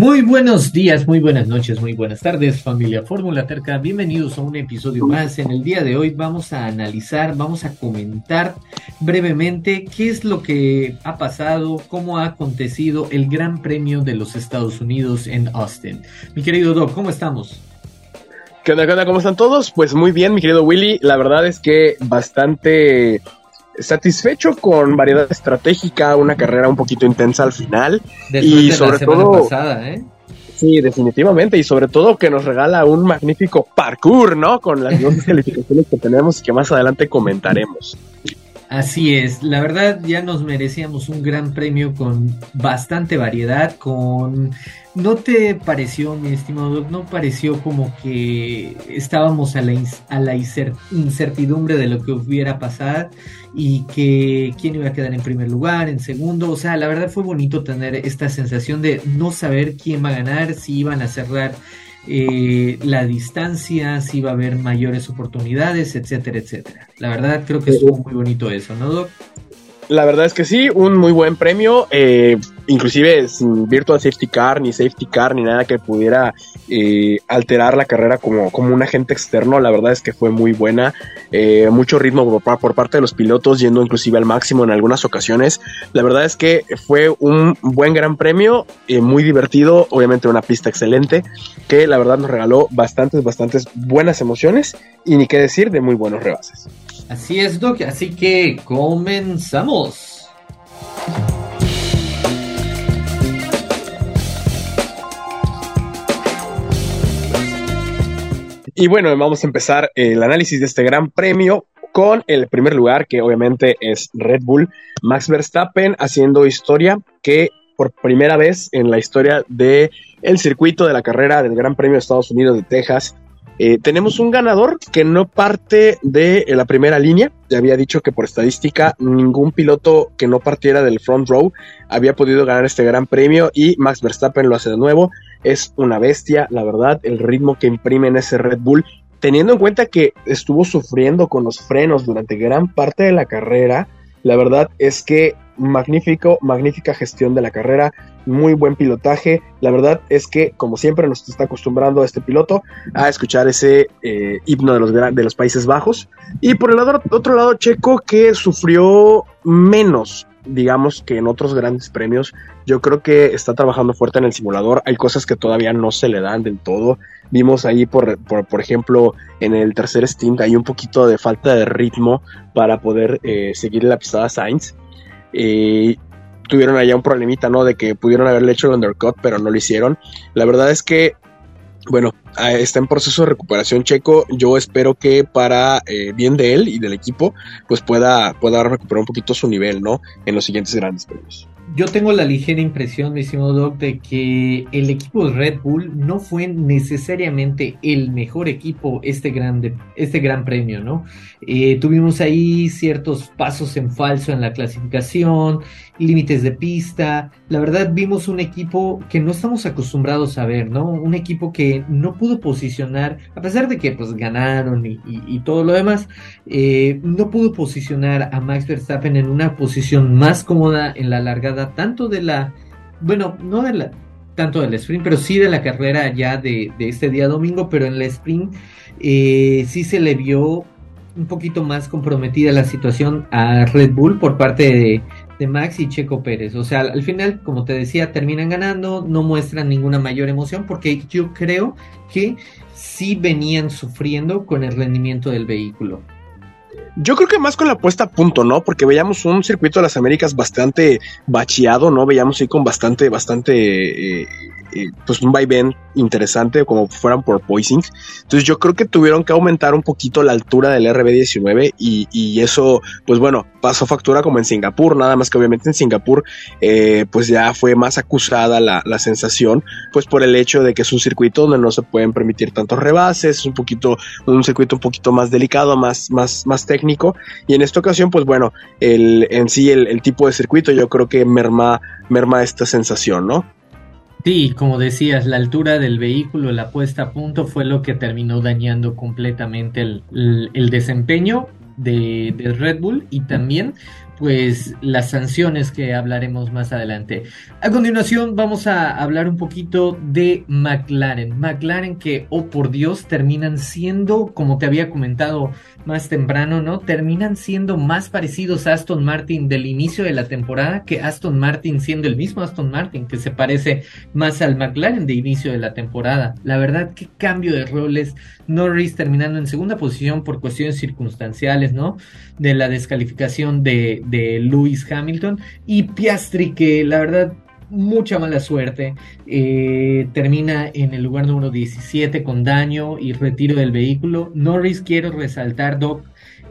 Muy buenos días, muy buenas noches, muy buenas tardes, familia Fórmula Terca. Bienvenidos a un episodio más. En el día de hoy vamos a analizar, vamos a comentar brevemente qué es lo que ha pasado, cómo ha acontecido el Gran Premio de los Estados Unidos en Austin. Mi querido Doc, ¿cómo estamos? ¿Qué onda, qué onda? ¿Cómo están todos? Pues muy bien, mi querido Willy. La verdad es que bastante satisfecho con variedad estratégica, una carrera un poquito intensa al final. y sobre todo. ¿eh? Sí, definitivamente. Y sobre todo que nos regala un magnífico parkour, ¿no? Con las dos calificaciones que tenemos y que más adelante comentaremos. Así es, la verdad ya nos merecíamos un gran premio con bastante variedad, con... ¿No te pareció, mi estimado ¿No pareció como que estábamos a la, a la incertidumbre de lo que hubiera pasado y que quién iba a quedar en primer lugar, en segundo? O sea, la verdad fue bonito tener esta sensación de no saber quién va a ganar, si iban a cerrar eh, la distancia, si va a haber mayores oportunidades, etcétera, etcétera. La verdad creo que estuvo muy bonito eso, ¿no, Doc? La verdad es que sí, un muy buen premio, eh, inclusive sin Virtual Safety Car, ni Safety Car, ni nada que pudiera eh, alterar la carrera como, como un agente externo. La verdad es que fue muy buena, eh, mucho ritmo por, por, parte de los pilotos, yendo inclusive al máximo en algunas ocasiones. La verdad es que fue un buen gran premio, muy divertido, obviamente una pista excelente, que la verdad nos regaló bastantes, bastantes buenas emociones y ni qué decir de muy buenos rebases. Así es, Doc, así que comenzamos. Y bueno, vamos a empezar el análisis de este gran premio con el primer lugar, que obviamente es Red Bull, Max Verstappen haciendo historia que por primera vez en la historia del el circuito de la carrera del Gran Premio de Estados Unidos de Texas eh, tenemos un ganador que no parte de la primera línea. Ya había dicho que por estadística ningún piloto que no partiera del front row había podido ganar este gran premio y Max Verstappen lo hace de nuevo. Es una bestia, la verdad, el ritmo que imprime en ese Red Bull. Teniendo en cuenta que estuvo sufriendo con los frenos durante gran parte de la carrera, la verdad es que magnífico, magnífica gestión de la carrera, muy buen pilotaje. La verdad es que, como siempre, nos está acostumbrando este piloto a escuchar ese eh, himno de los, de los Países Bajos. Y por el otro lado, Checo, que sufrió menos, digamos, que en otros grandes premios. Yo creo que está trabajando fuerte en el simulador. Hay cosas que todavía no se le dan del todo. Vimos ahí, por, por, ejemplo, en el tercer stint, hay un poquito de falta de ritmo para poder eh, seguir la pisada Sainz. Y tuvieron allá un problemita, ¿no? De que pudieron haberle hecho el undercut, pero no lo hicieron. La verdad es que, bueno, está en proceso de recuperación Checo. Yo espero que para eh, bien de él y del equipo, pues pueda, pueda recuperar un poquito su nivel, ¿no? En los siguientes grandes premios yo tengo la ligera impresión, mi estimado Doc, de que el equipo de Red Bull no fue necesariamente el mejor equipo este, grande, este gran premio, ¿no? Eh, tuvimos ahí ciertos pasos en falso en la clasificación, límites de pista. La verdad, vimos un equipo que no estamos acostumbrados a ver, ¿no? Un equipo que no pudo posicionar, a pesar de que pues ganaron y, todo lo demás, eh, no pudo posicionar a Max Verstappen en una posición más cómoda en la largada tanto de la, bueno, no de la, tanto del sprint, pero sí de la carrera ya de, este día domingo, pero en la sprint eh, sí se le vio un poquito más comprometida la situación a Red Bull por parte de, de, Max y Checo Pérez. O sea, al final, como te decía, terminan ganando, no muestran ninguna mayor emoción porque yo creo que sí venían sufriendo con el rendimiento del vehículo. Yo creo que más con la puesta a punto, ¿no? Porque veíamos un circuito de las Américas bastante bacheado, ¿no? Veíamos ahí con bastante, bastante eh, eh, pues un vaivén interesante como fueran por poising. Entonces yo creo que tuvieron que aumentar un poquito la altura del RB19 y, y eso pues bueno pasó factura como en Singapur, nada más que obviamente en Singapur eh, pues ya fue más acusada la, la, sensación pues por el hecho de que es un circuito donde no se pueden permitir tantos rebases, es un poquito un circuito un poquito más delicado, más, más, más técnico y en esta ocasión pues bueno el, en sí el, el tipo de circuito yo creo que merma, merma esta sensación, ¿no? Sí, como decías, la altura del vehículo, la puesta a punto fue lo que terminó dañando completamente el, desempeño de, Red Bull y también pues las sanciones que hablaremos más adelante. A continuación vamos a hablar un poquito de McLaren. McLaren que, oh por Dios, terminan siendo, como te había comentado más temprano, ¿no? Terminan siendo más parecidos a Aston Martin del inicio de la temporada que Aston Martin siendo el mismo Aston Martin, que se parece más al McLaren de inicio de la temporada. La verdad, qué cambio de roles. Norris terminando en segunda posición por cuestiones circunstanciales, ¿no? De la descalificación de de Lewis Hamilton y Piastri que la verdad mucha mala suerte. Eh, termina en el lugar número 17 con daño y retiro del vehículo. Norris, quiero resaltar, Doc,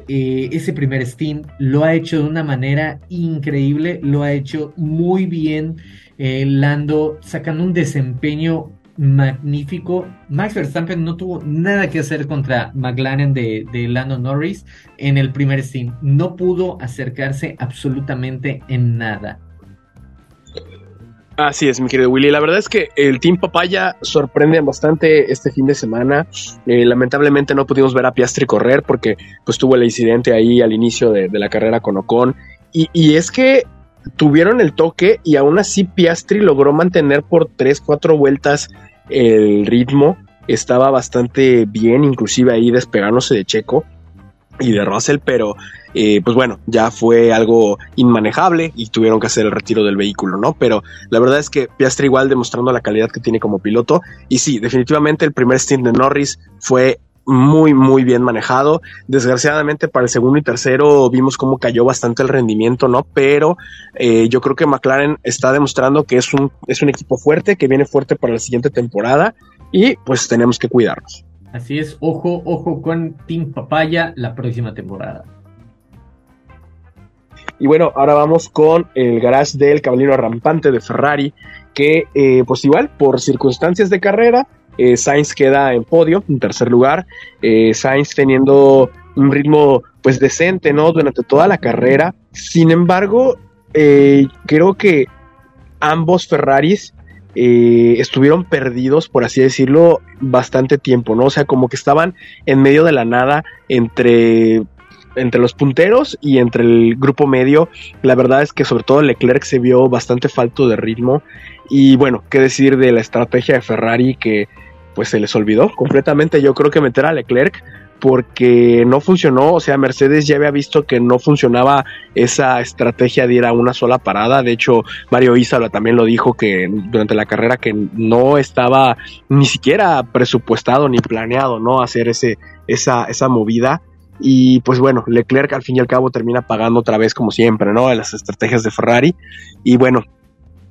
eh, ese primer Steam lo ha hecho de una manera increíble, lo ha hecho muy bien. Eh, Lando sacando un desempeño magnífico. Max Verstappen no tuvo nada que hacer contra McLaren de, Lando Norris en el primer steam. No pudo acercarse absolutamente en nada. Así es, mi querido Willy. La verdad es que el Team Papaya sorprende bastante este fin de semana. Eh, lamentablemente no pudimos ver a Piastri correr porque pues tuvo el incidente ahí al inicio de, la carrera con Ocon. Y, y, es que tuvieron el toque y aún así Piastri logró mantener por 3, 4 vueltas el ritmo estaba bastante bien, inclusive ahí despegándose de Checo y de Russell, pero eh, pues bueno, ya fue algo inmanejable y tuvieron que hacer el retiro del vehículo, ¿no? Pero la verdad es que Piastri igual demostrando la calidad que tiene como piloto y sí, definitivamente el primer stint de Norris fue muy, muy bien manejado. Desgraciadamente para el segundo y tercero vimos cómo cayó bastante el rendimiento, ¿no? Pero eh, yo creo que McLaren está demostrando que es un, es un equipo fuerte, que viene fuerte para la siguiente temporada y pues tenemos que cuidarnos. Así es, ojo, ojo con Team Papaya la próxima temporada. Y bueno, ahora vamos con el garage del caballero rampante de Ferrari, que eh, pues igual por circunstancias de carrera eh, Sainz queda en podio, en tercer lugar. Eh, Sainz teniendo un ritmo pues decente, ¿no? Durante toda la carrera. Sin embargo, eh, creo que ambos Ferraris estuvieron perdidos, por así decirlo, bastante tiempo, ¿no? O sea, como que estaban en medio de la nada entre entre los punteros y entre el grupo medio. La verdad es que sobre todo Leclerc se vio bastante falto de ritmo. Y bueno, qué decir de la estrategia de Ferrari que pues se les olvidó completamente. Yo creo que meter a Leclerc porque no funcionó, o sea, Mercedes ya había visto que no funcionaba esa estrategia de ir a una sola parada, de hecho Mario Isala también lo dijo que durante la carrera que no estaba ni siquiera presupuestado ni planeado, ¿no? Hacer ese, esa, esa movida. Y pues bueno, Leclerc al fin y al cabo termina pagando otra vez como siempre, ¿no? Las estrategias de Ferrari. Y bueno,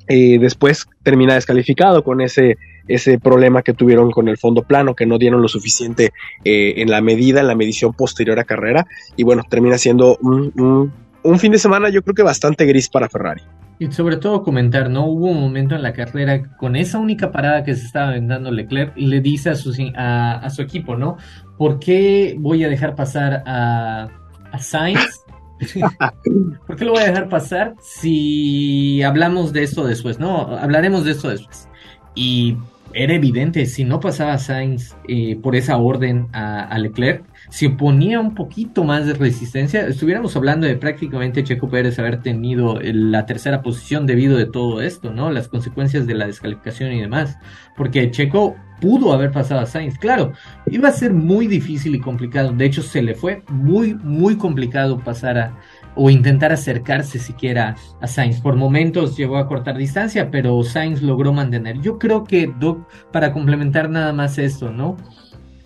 eh, después termina descalificado con ese, ese problema que tuvieron con el fondo plano, que no dieron lo suficiente eh, en la medida, en la medición posterior a carrera. Y bueno, termina siendo un, un, fin de semana yo creo que bastante gris para Ferrari. Y sobre todo comentar, ¿no? Hubo un momento en la carrera con esa única parada que se estaba vendando Leclerc, le dice a su, a, a su equipo, ¿no? ¿Por qué voy a dejar pasar a, a Sainz ¿Por qué lo voy a dejar pasar si hablamos de esto después? No, hablaremos de esto después. Y era evidente, si no pasaba Sainz eh, por esa orden a, Leclerc, si oponía un poquito más de resistencia, estuviéramos hablando de prácticamente Checo Pérez haber tenido la tercera posición debido de todo esto, ¿no? Las consecuencias de la descalificación y demás. Porque Checo pudo haber pasado a Sainz, claro, iba a ser muy difícil y complicado. De hecho, se le fue muy, muy complicado pasar a, o intentar acercarse siquiera a Sainz. Por momentos llegó a cortar distancia, pero Sainz logró mantener. Yo creo que, Doc, para complementar nada más esto, ¿no?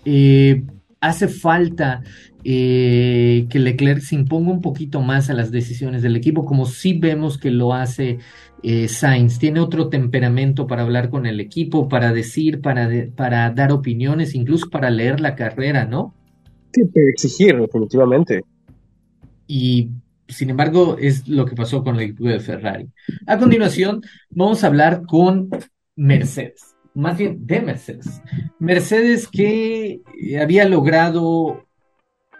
Eh, hace falta eh, que Leclerc se imponga un poquito más a las decisiones del equipo, como sí vemos que lo hace eh, Sainz. Tiene otro temperamento para hablar con el equipo, para decir, para, para dar opiniones, incluso para leer la carrera, ¿no? Sí, para exigir, definitivamente. Y sin embargo, es lo que pasó con el equipo de Ferrari. A continuación, vamos a hablar con Mercedes, más bien de Mercedes. Mercedes que había logrado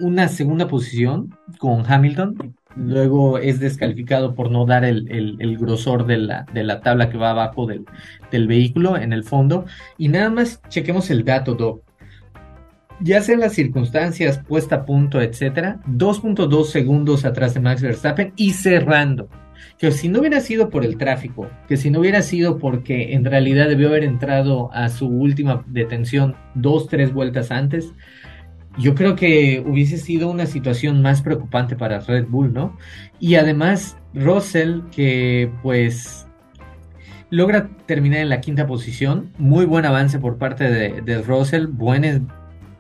una segunda posición con Hamilton, luego es descalificado por no dar el, grosor de la, tabla que va abajo del, del, vehículo en el fondo. Y nada más chequemos el dato, Doc. ya sean las circunstancias, puesta a punto, etcétera, 2.2 segundos atrás de Max Verstappen y cerrando. Que si no hubiera sido por el tráfico, que si no hubiera sido porque en realidad debió haber entrado a su última detención dos, tres vueltas antes, yo creo que hubiese sido una situación más preocupante para Red Bull, ¿no? Y además, Russell, que pues logra terminar en la quinta posición, muy buen avance por parte de, de Russell, buen,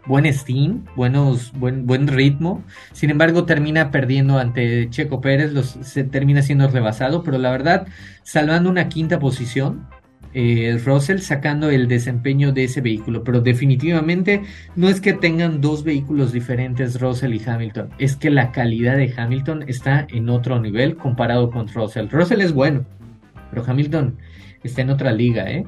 buen steam, buenos, buen, buen ritmo. Sin embargo, termina perdiendo ante Checo Pérez, se termina siendo rebasado, pero la verdad, salvando una quinta posición, eh, Russell sacando el desempeño de ese vehículo, pero definitivamente no es que tengan dos vehículos diferentes Russell y Hamilton, es que la calidad de Hamilton está en otro nivel comparado con Russell. Russell es bueno, pero Hamilton está en otra liga, ¿eh?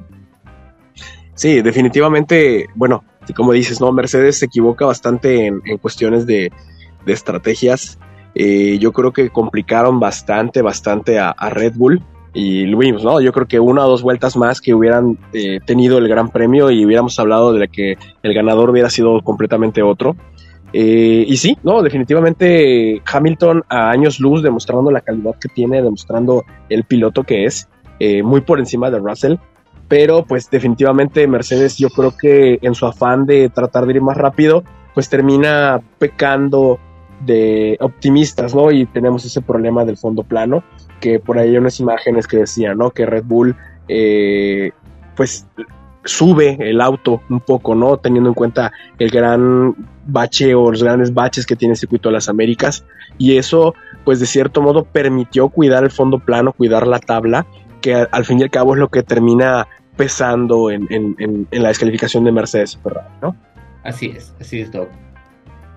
Sí, definitivamente, bueno, como dices, no, Mercedes se equivoca bastante en, cuestiones de, estrategias. Eh, yo creo que complicaron bastante, bastante a, Red Bull y lo vimos, ¿no? Yo creo que una o dos vueltas más que hubieran eh, tenido el Gran Premio y hubiéramos hablado de que el ganador hubiera sido completamente otro. Eh, y sí, no, definitivamente Hamilton a años luz, demostrando la calidad que tiene, demostrando el piloto que es, muy por encima de Russell pero pues definitivamente Mercedes yo creo que en su afán de tratar de ir más rápido, pues termina pecando de optimistas, ¿no? Y tenemos ese problema del fondo plano, que por ahí hay unas imágenes que decían, ¿no? Que Red Bull, eh, pues sube el auto un poco, ¿no? Teniendo en cuenta el gran bache o los grandes baches que tiene el circuito de las Américas. Y eso, pues de cierto modo, permitió cuidar el fondo plano, cuidar la tabla que al fin y al cabo es lo que termina pesando en, la descalificación de Mercedes ¿no? Así es, así es, Doc.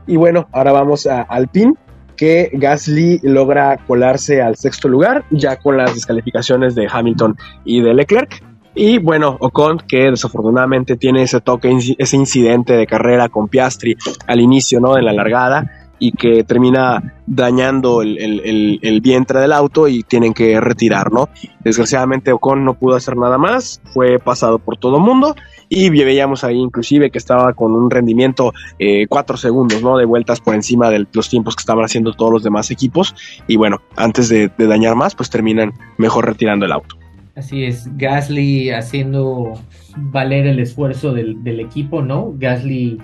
Y bueno, ahora vamos a Alpine, que Gasly logra colarse al sexto lugar, ya con las descalificaciones de Hamilton y de Leclerc. Y bueno, Ocon, que desafortunadamente tiene ese toque, ese incidente de carrera con Piastri al inicio, ¿no? En la largada, y que termina dañando el, vientre del auto y tienen que retirar, ¿no? Desgraciadamente Ocon no pudo hacer nada más, fue pasado por todo el mundo y veíamos ahí inclusive que estaba con un rendimiento eh, cuatro segundos, ¿no? De vueltas por encima de los tiempos que estaban haciendo todos los demás equipos y bueno, antes de, dañar más, pues terminan mejor retirando el auto. Así es, Gasly haciendo valer el esfuerzo del, equipo, ¿no? Gasly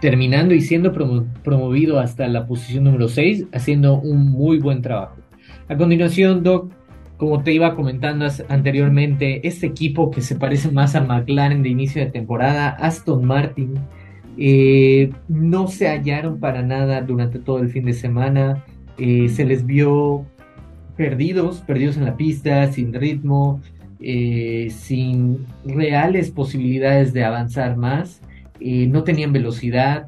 terminando y siendo promovido hasta la posición número 6, haciendo un muy buen trabajo. A continuación, Doc, como te iba comentando anteriormente, este equipo que se parece más a McLaren de inicio de temporada, Aston Martin, eh, no se hallaron para nada durante todo el fin de semana, eh, se les vio perdidos, perdidos en la pista, sin ritmo, eh, sin reales posibilidades de avanzar más no tenían velocidad.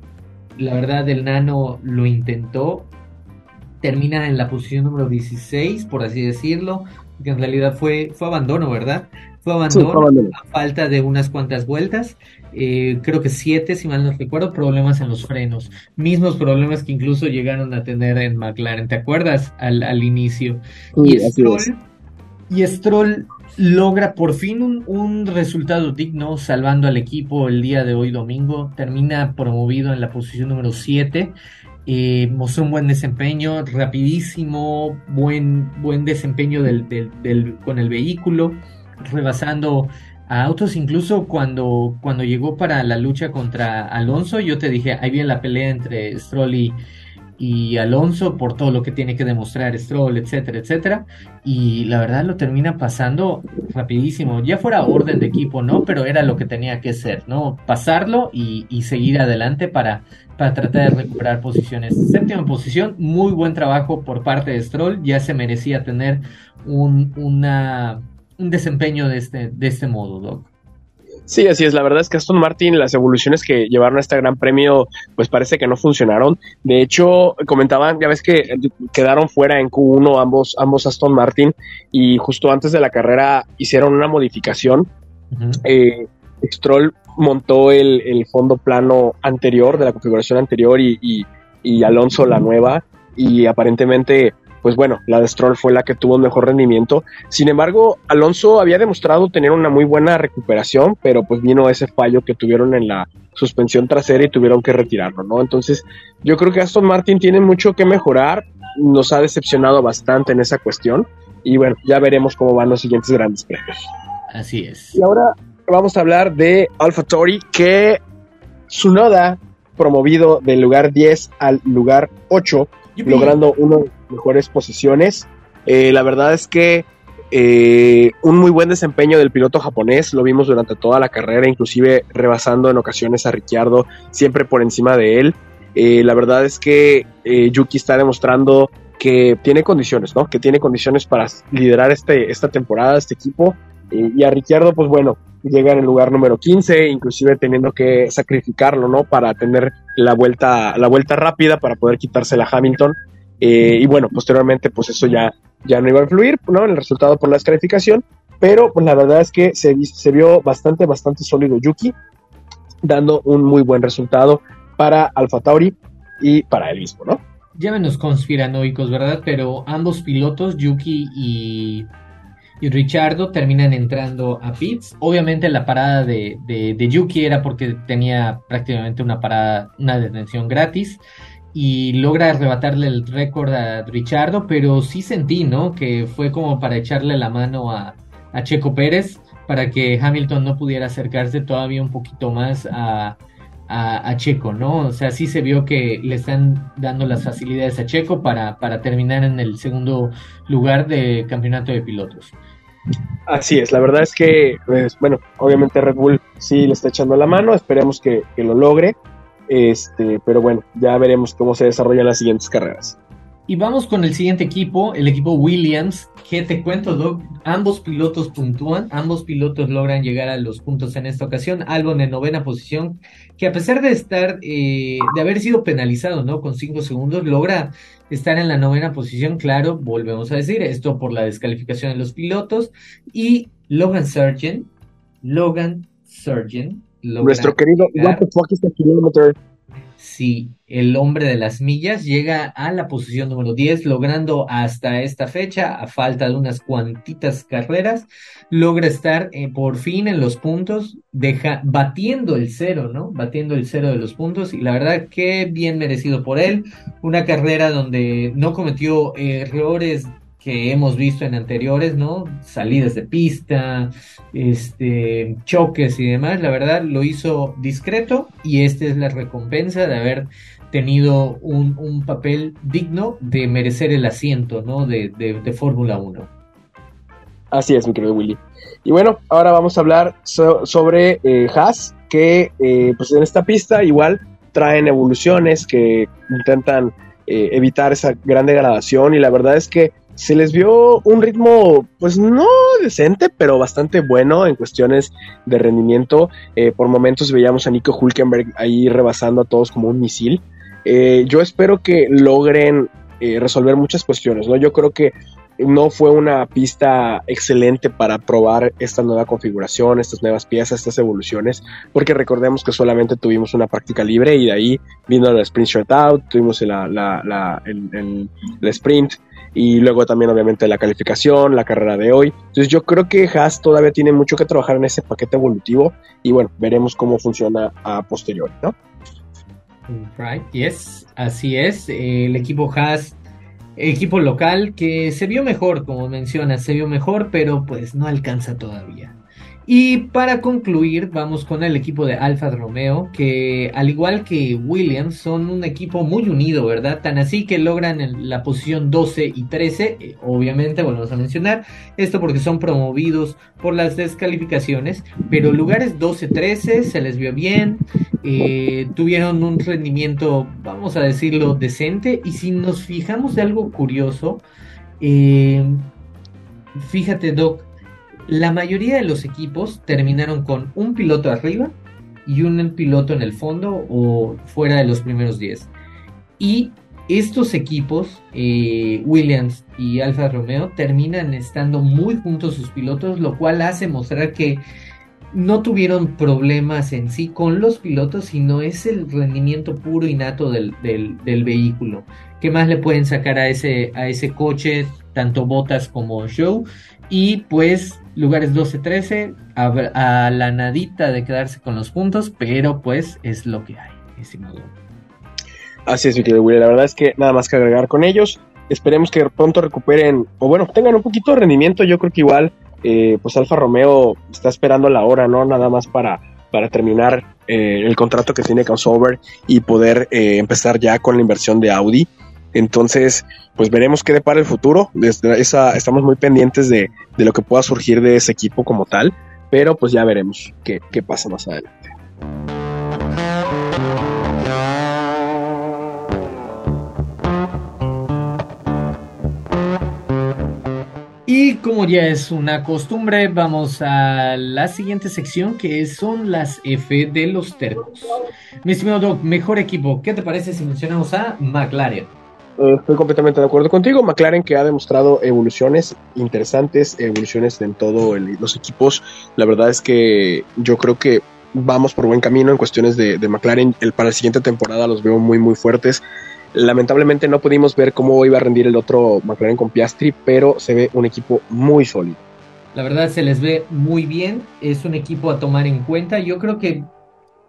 La verdad, el nano lo intentó. Termina en la posición número 16, por así decirlo, que en realidad fue, fue abandono, ¿verdad? Fue abandono, a falta de unas cuantas vueltas. Eh, creo que siete, si mal no recuerdo, problemas en los frenos. Mismos problemas que incluso llegaron a tener en McLaren, ¿te acuerdas? Al, al inicio. y, Stroll, y Stroll logra por fin un, resultado digno salvando al equipo el día de hoy domingo. Termina promovido en la posición número 7. Eh, mostró un buen desempeño, rapidísimo, buen, buen desempeño del, con el vehículo, rebasando a autos. Incluso cuando, cuando llegó para la lucha contra Alonso, yo te dije, ahí viene la pelea entre Stroll y, y Alonso por todo lo que tiene que demostrar Stroll, etcétera, etcétera. Y la verdad lo termina pasando rapidísimo. Ya fuera orden de equipo, ¿no? Pero era lo que tenía que ser, ¿no? Pasarlo y, seguir adelante para, para tratar de recuperar posiciones. Séptima posición, muy buen trabajo por parte de Stroll. Ya se merecía tener un, una, un desempeño de este, de este modo, Doc. Sí, así es. La verdad es que Aston Martin, las evoluciones que llevaron a este gran premio, pues parece que no funcionaron. De hecho, comentaban, ya ves que quedaron fuera en Q1 ambos, ambos Aston Martin y justo antes de la carrera hicieron una modificación. Eh, Stroll montó el, fondo plano anterior de la configuración anterior y, y Alonso la nueva y aparentemente pues bueno, la de Stroll fue la que tuvo mejor rendimiento. Sin embargo, Alonso había demostrado tener una muy buena recuperación, pero pues vino ese fallo que tuvieron en la, suspensión trasera y tuvieron que retirarlo, ¿no? Entonces, yo creo que Aston Martin tiene mucho que mejorar, nos ha decepcionado bastante en esa cuestión y bueno, ya veremos cómo van los siguientes grandes premios. Así es. Y ahora vamos a hablar de AlphaTauri, que Sunoda promovido del lugar 10 al lugar 8, logrando una de las mejores posiciones. Eh, la verdad es que eh, un muy buen desempeño del piloto japonés, lo vimos durante toda la carrera, inclusive rebasando en ocasiones a Ricciardo, siempre por encima de él. Eh, la verdad es que Yuki está demostrando que tiene condiciones, ¿no? Que tiene condiciones para liderar este, esta temporada, este equipo. y a Ricciardo, pues bueno, llega en lugar número 15, inclusive teniendo que sacrificarlo, ¿no? Para tener la vuelta, la vuelta rápida para poder quitársela a Hamilton. Eh, y bueno, posteriormente, pues eso ya, ya no iba a influir, ¿no? El resultado por la descalificación. Pero pues la verdad es que se, se vio bastante, bastante sólido Yuki, dando un muy buen resultado para Alfa Tauri y para él mismo, ¿no? Ya menos conspiranoicos, ¿verdad? Pero ambos pilotos, Yuki y y Richardo terminan entrando a pits. Obviamente la parada de, de, Yuki era porque tenía prácticamente una parada, una detención gratis y logra arrebatarle el récord a Richardo, pero sí sentí, ¿no? Que fue como para echarle la mano a, a Checo Pérez para que Hamilton no pudiera acercarse todavía un poquito más a, a, Checo, ¿no? O sea, sí se vio que le están dando las facilidades a Checo para, para terminar en el segundo lugar de campeonato de pilotos. Así es, la verdad es que, pues, bueno, obviamente Red Bull sí le está echando la mano, esperemos que, que lo logre, este, pero bueno, ya veremos cómo se desarrollan las siguientes carreras. Y vamos con el siguiente equipo, el equipo Williams, que te cuento, Doc, ambos pilotos puntúan, ambos pilotos logran llegar a los puntos en esta ocasión, Albon en novena posición, que a pesar de estar, eh, de haber sido penalizado, ¿no? Con cinco segundos, logra estar en la novena posición, claro, volvemos a decir, esto por la descalificación de los pilotos, y Logan Sargent, Logan Sargent, nuestro querido What Sí, el hombre de las millas llega a la posición número 10, logrando hasta esta fecha, a falta de unas cuantitas carreras, logra estar eh, por fin en los puntos, deja, batiendo el cero, ¿no? Batiendo el cero de los puntos, y la verdad que bien merecido por él. Una carrera donde no cometió errores que hemos visto en anteriores, ¿no? Salidas de pista, este, choques y demás, la verdad lo hizo discreto y esta es la recompensa de haber tenido un, papel digno de merecer el asiento, ¿no? De, de, Fórmula 1. Así es, mi querido Willy. Y bueno, ahora vamos a hablar sobre eh, Haas, que eh, pues en esta pista igual traen evoluciones que intentan eh, evitar esa gran degradación y la verdad es que se les vio un ritmo, pues no decente, pero bastante bueno en cuestiones de rendimiento. Eh, por momentos veíamos a Nico Hulkenberg ahí rebasando a todos como un misil. Eh, yo espero que logren eh, resolver muchas cuestiones, ¿no? Yo creo que no fue una pista excelente para probar esta nueva configuración, estas nuevas piezas, estas evoluciones, porque recordemos que solamente tuvimos una práctica libre y de ahí vino el sprint out, tuvimos la, la, el, el sprint, y luego también obviamente la calificación, la carrera de hoy. Entonces yo creo que Haas todavía tiene mucho que trabajar en ese paquete evolutivo y bueno, veremos cómo funciona a posteriori, ¿no? Right, yes, así es. El equipo Haas, equipo local que se vio mejor, como mencionas, se vio mejor, pero pues no alcanza todavía. Y para concluir, vamos con el equipo de Alfa Romeo, que al igual que Williams, son un equipo muy unido, ¿verdad? Tan así que logran la posición 12 y 13, eh, obviamente, volvemos a mencionar, esto porque son promovidos por las descalificaciones, pero lugares 12-13 se les vio bien, eh, tuvieron un rendimiento, vamos a decirlo, decente, y si nos fijamos de algo curioso, eh, fíjate, Doc, la mayoría de los equipos terminaron con un piloto arriba y un piloto en el fondo o fuera de los primeros 10. Y estos equipos, eh, Williams y Alfa Romeo, terminan estando muy juntos sus pilotos, lo cual hace mostrar que no tuvieron problemas en sí con los pilotos, sino es el rendimiento puro y nato del, del, vehículo. ¿Qué más le pueden sacar a ese, a ese coche, tanto Botas como Show? Y pues lugares 12-13, a, la nadita de quedarse con los puntos, pero pues es lo que hay, estimado. Así es, mi querido Willy. La verdad es que nada más que agregar con ellos. Esperemos que pronto recuperen, o bueno, tengan un poquito de rendimiento. Yo creo que igual eh, pues Alfa Romeo está esperando la hora, ¿no? Nada más para, para terminar eh, el contrato que tiene con Sauber y poder eh, empezar ya con la inversión de Audi. Entonces, pues veremos qué depara el futuro. Esa, estamos muy pendientes de, de, lo que pueda surgir de ese equipo como tal, pero pues ya veremos qué, qué pasa más adelante. Y como ya es una costumbre, vamos a la siguiente sección que son las F de los tercos. Mi estimado Doc, mejor equipo, ¿qué te parece si mencionamos a McLaren? Eh, estoy completamente de acuerdo contigo. McLaren que ha demostrado evoluciones interesantes, evoluciones en todos los equipos. La verdad es que yo creo que vamos por buen camino en cuestiones de, de McLaren. El, para la siguiente temporada los veo muy, muy fuertes. Lamentablemente no pudimos ver cómo iba a rendir el otro McLaren con Piastri, pero se ve un equipo muy sólido. La verdad se les ve muy bien, es un equipo a tomar en cuenta. Yo creo que,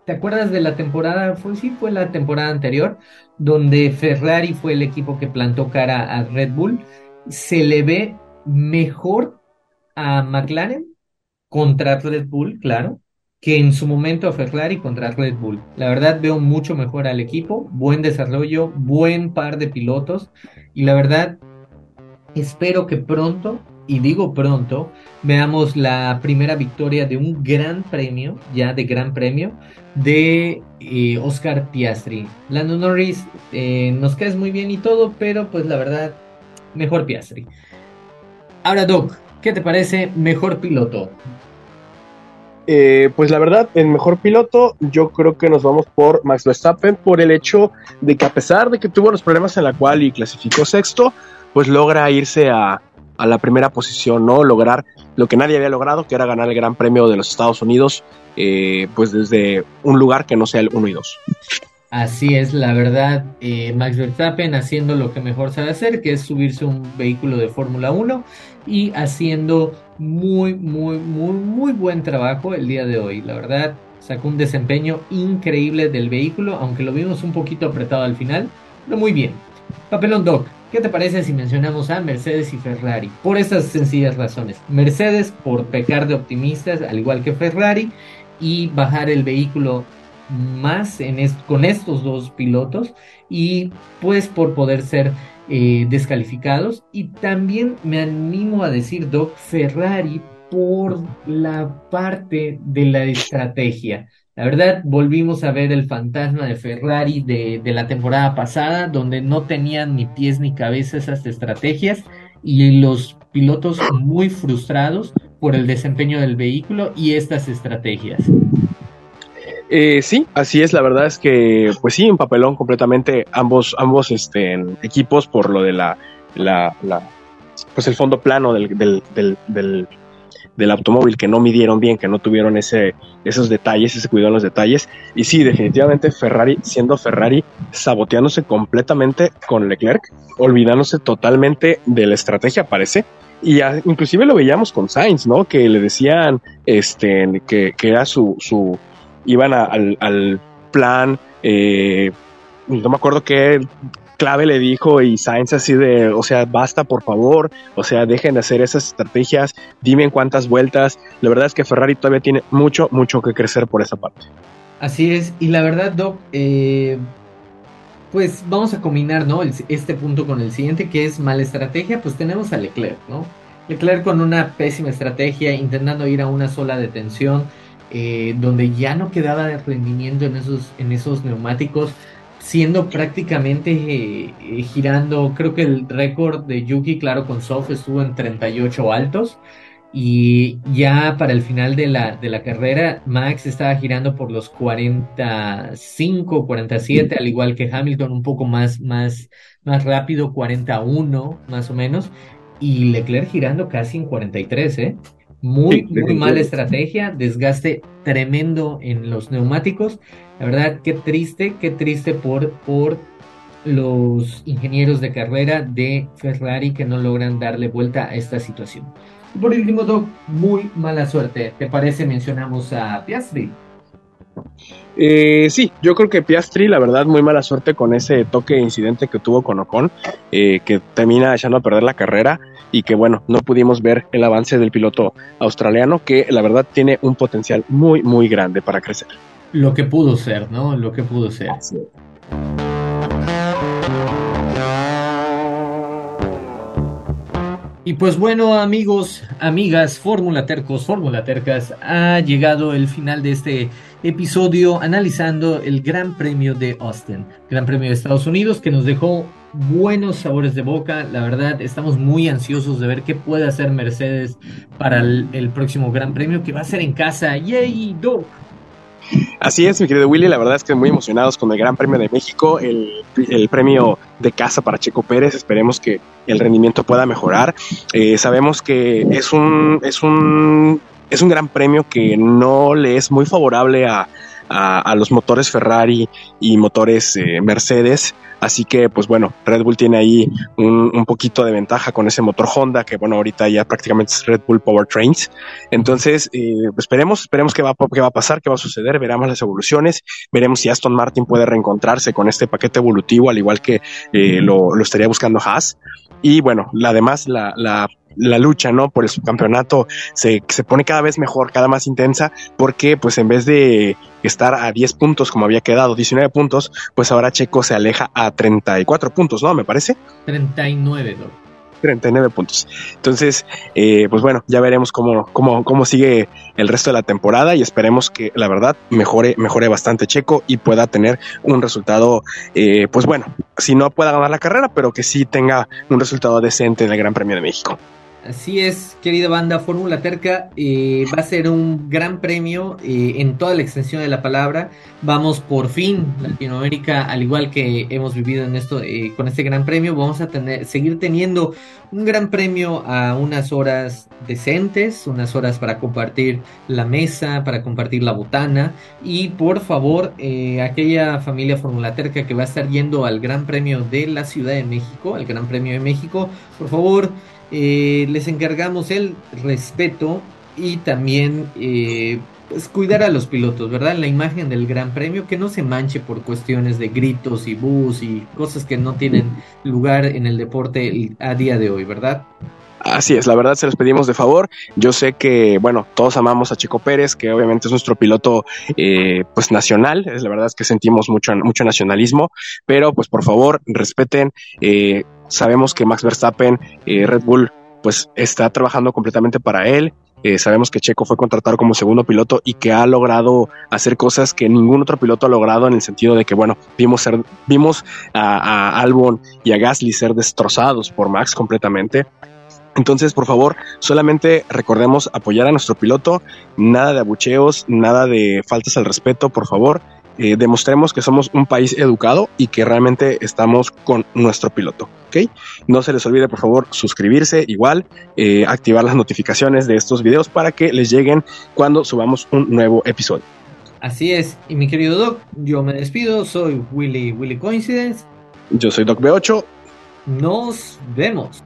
¿te acuerdas de la temporada? Fue, sí, fue la temporada anterior, donde Ferrari fue el equipo que plantó cara a Red Bull. Se le ve mejor a McLaren contra Red Bull, claro, que en su momento a Ferrari contra Red Bull. La verdad veo mucho mejor al equipo, buen desarrollo, buen par de pilotos y la verdad espero que pronto, y digo pronto, veamos la primera victoria de un gran premio, ya de gran premio, de eh, Oscar Piastri. Lando Norris eh, nos caes muy bien y todo, pero pues la verdad, mejor Piastri. Ahora Doc, ¿qué te parece mejor piloto? Eh, pues la verdad, el mejor piloto, yo creo que nos vamos por Max Verstappen por el hecho de que a pesar de que tuvo los problemas en la cual y clasificó sexto, pues logra irse a, la primera posición, ¿no? Lograr lo que nadie había logrado, que era ganar el Gran Premio de los Estados Unidos, eh, pues desde un lugar que no sea el 1 y 2. Así es, la verdad, eh, Max Verstappen haciendo lo que mejor sabe hacer, que es subirse un vehículo de Fórmula 1 y haciendo muy, muy, muy, muy buen trabajo el día de hoy. La verdad, sacó un desempeño increíble del vehículo, aunque lo vimos un poquito apretado al final, pero muy bien. Papelón Doc, ¿qué te parece si mencionamos a Mercedes y Ferrari? Por estas sencillas razones. Mercedes por pecar de optimistas, al igual que Ferrari, y bajar el vehículo más en con estos dos pilotos y pues por poder ser eh, descalificados y también me animo a decir Doc Ferrari por la parte de la estrategia. La verdad, volvimos a ver el fantasma de Ferrari de, de, la temporada pasada, donde no tenían ni pies ni cabeza esas estrategias y los pilotos muy frustrados por el desempeño del vehículo y estas estrategias. Eh, sí, así es. La verdad es que, pues sí, un papelón completamente ambos, ambos este, equipos por lo de la, la, pues el fondo plano del, del, del, del, automóvil que no midieron bien, que no tuvieron ese, esos detalles, ese cuidado en los detalles. Y sí, definitivamente Ferrari, siendo Ferrari, saboteándose completamente con Leclerc, olvidándose totalmente de la estrategia, parece. Y inclusive lo veíamos con Sainz, ¿no? Que le decían este, que, que era su, su, iban al, plan, eh, no me acuerdo qué clave le dijo y Sainz así de, o sea, basta por favor, o sea, dejen de hacer esas estrategias, dime en cuántas vueltas. La verdad es que Ferrari todavía tiene mucho, mucho que crecer por esa parte. Así es, y la verdad, Doc, eh, pues vamos a combinar, ¿no? este punto con el siguiente, que es mala estrategia, pues tenemos a Leclerc, ¿no? Leclerc con una pésima estrategia, intentando ir a una sola detención, eh, donde ya no quedaba de rendimiento en esos, en esos neumáticos, siendo prácticamente eh, girando, creo que el récord de Yuki, claro, con Soft estuvo en 38 altos. Y ya para el final de la, de la carrera, Max estaba girando por los 45, 47, al igual que Hamilton, un poco más, más, más rápido, 41 más o menos, y Leclerc girando casi en 43, ¿eh? Muy, muy mala estrategia, desgaste tremendo en los neumáticos. La verdad, qué triste, qué triste por, por los ingenieros de carrera de Ferrari que no logran darle vuelta a esta situación. Por último, Doc, muy mala suerte. ¿Te parece mencionamos a Piastri? Eh, sí, yo creo que Piastri, la verdad, muy mala suerte con ese toque incidente que tuvo con Ocon, eh, que termina echando a perder la carrera y que, bueno, no pudimos ver el avance del piloto australiano, que la verdad tiene un potencial muy, muy grande para crecer. Lo que pudo ser, ¿no? Lo que pudo ser. Y pues bueno, amigos, amigas, Fórmula Tercos, Fórmula Tercas, ha llegado el final de este episodio analizando el Gran Premio de Austin, Gran Premio de Estados Unidos, que nos dejó buenos sabores de boca. La verdad, estamos muy ansiosos de ver qué puede hacer Mercedes para el, próximo Gran Premio, que va a ser en casa. ¡Yay! ¡Do! Así es, mi querido Willy, la verdad es que muy emocionados con el Gran Premio de México, el, premio de casa para Checo Pérez, esperemos que el rendimiento pueda mejorar. Eh, sabemos que es un, es un es un gran premio que no le es muy favorable a, a, los motores Ferrari y motores eh, Mercedes. Así que, pues bueno, Red Bull tiene ahí un, poquito de ventaja con ese motor Honda, que bueno, ahorita ya prácticamente es Red Bull Powertrains. Entonces, eh, esperemos, esperemos qué va, qué va a pasar, qué va a suceder, veremos las evoluciones, veremos si Aston Martin puede reencontrarse con este paquete evolutivo, al igual que eh, lo, estaría buscando Haas. Y bueno, además la la lucha, ¿no? Por el subcampeonato se, se pone cada vez mejor, cada más intensa, porque pues en vez de estar a 10 puntos como había quedado, 19 puntos, pues ahora Checo se aleja a 34 puntos, ¿no? Me parece. 39, ¿no? 39 puntos. Entonces, eh, pues bueno, ya veremos cómo, cómo, cómo sigue el resto de la temporada y esperemos que la verdad mejore, mejore bastante Checo y pueda tener un resultado, eh, pues bueno, si no pueda ganar la carrera, pero que sí tenga un resultado decente en el Gran Premio de México. Así es, querida banda, Fórmula Terca eh, va a ser un gran premio eh, en toda la extensión de la palabra. Vamos por fin, Latinoamérica, al igual que hemos vivido en esto eh, con este gran premio, vamos a tener, seguir teniendo un gran premio a unas horas decentes, unas horas para compartir la mesa, para compartir la botana. Y por favor, aquella familia Fórmula Terca que va a estar yendo al Gran Premio de la Ciudad de México, al Gran Premio de México, por favor eh, les encargamos el respeto y también eh, pues cuidar a los pilotos, ¿verdad? La imagen del Gran Premio, que no se manche por cuestiones de gritos y bus y cosas que no tienen lugar en el deporte a día de hoy, ¿verdad? Así es, la verdad se los pedimos de favor. Yo sé que, bueno, todos amamos a Chico Pérez, que obviamente es nuestro piloto, eh, pues nacional. Es la verdad es que sentimos mucho, mucho nacionalismo, pero pues por favor respeten. Sabemos que Max Verstappen, eh, Red Bull, pues está trabajando completamente para él. sabemos que Checo fue contratado como segundo piloto y que ha logrado hacer cosas que ningún otro piloto ha logrado en el sentido de que, bueno, vimos, ser, vimos a, a Albon y a Gasly ser destrozados por Max completamente. Entonces, por favor, solamente recordemos apoyar a nuestro piloto, nada de abucheos, nada de faltas al respeto, por favor. Eh, demostremos que somos un país educado y que realmente estamos con nuestro piloto. ¿ok? No se les olvide, por favor, suscribirse, igual, eh, activar las notificaciones de estos videos para que les lleguen cuando subamos un nuevo episodio. Así es, y mi querido Doc, yo me despido, soy Willy Willy Coincidence. Yo soy Doc B8. Nos vemos.